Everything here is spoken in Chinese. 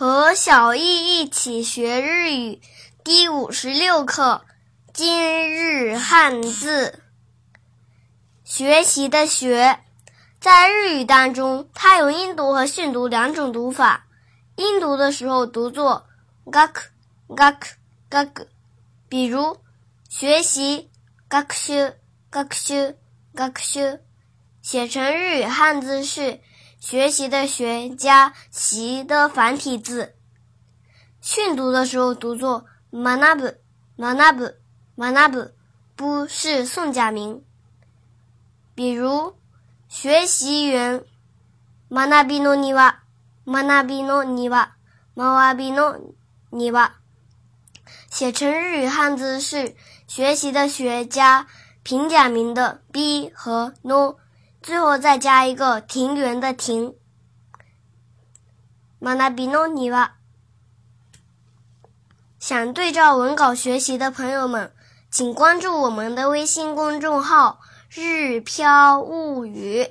和小易一起学日语第五十六课今日汉字。学习的学，在日语当中，它有音读和训读两种读法。音读的时候读作 gak gak gak，比如学习 gakshu gakshu gakshu，写成日语汉字是。学习的学加习的繁体字，训读的时候读作 manabu manabu manabu，不是宋假名。比如学习园 manabi no niwa manabi no niwa manabi no niwa，写成日语汉字是学习的学加平假名的 b 和 no。最后再加一个庭园的庭。马纳比弄你吧。想对照文稿学习的朋友们，请关注我们的微信公众号“日飘物语”。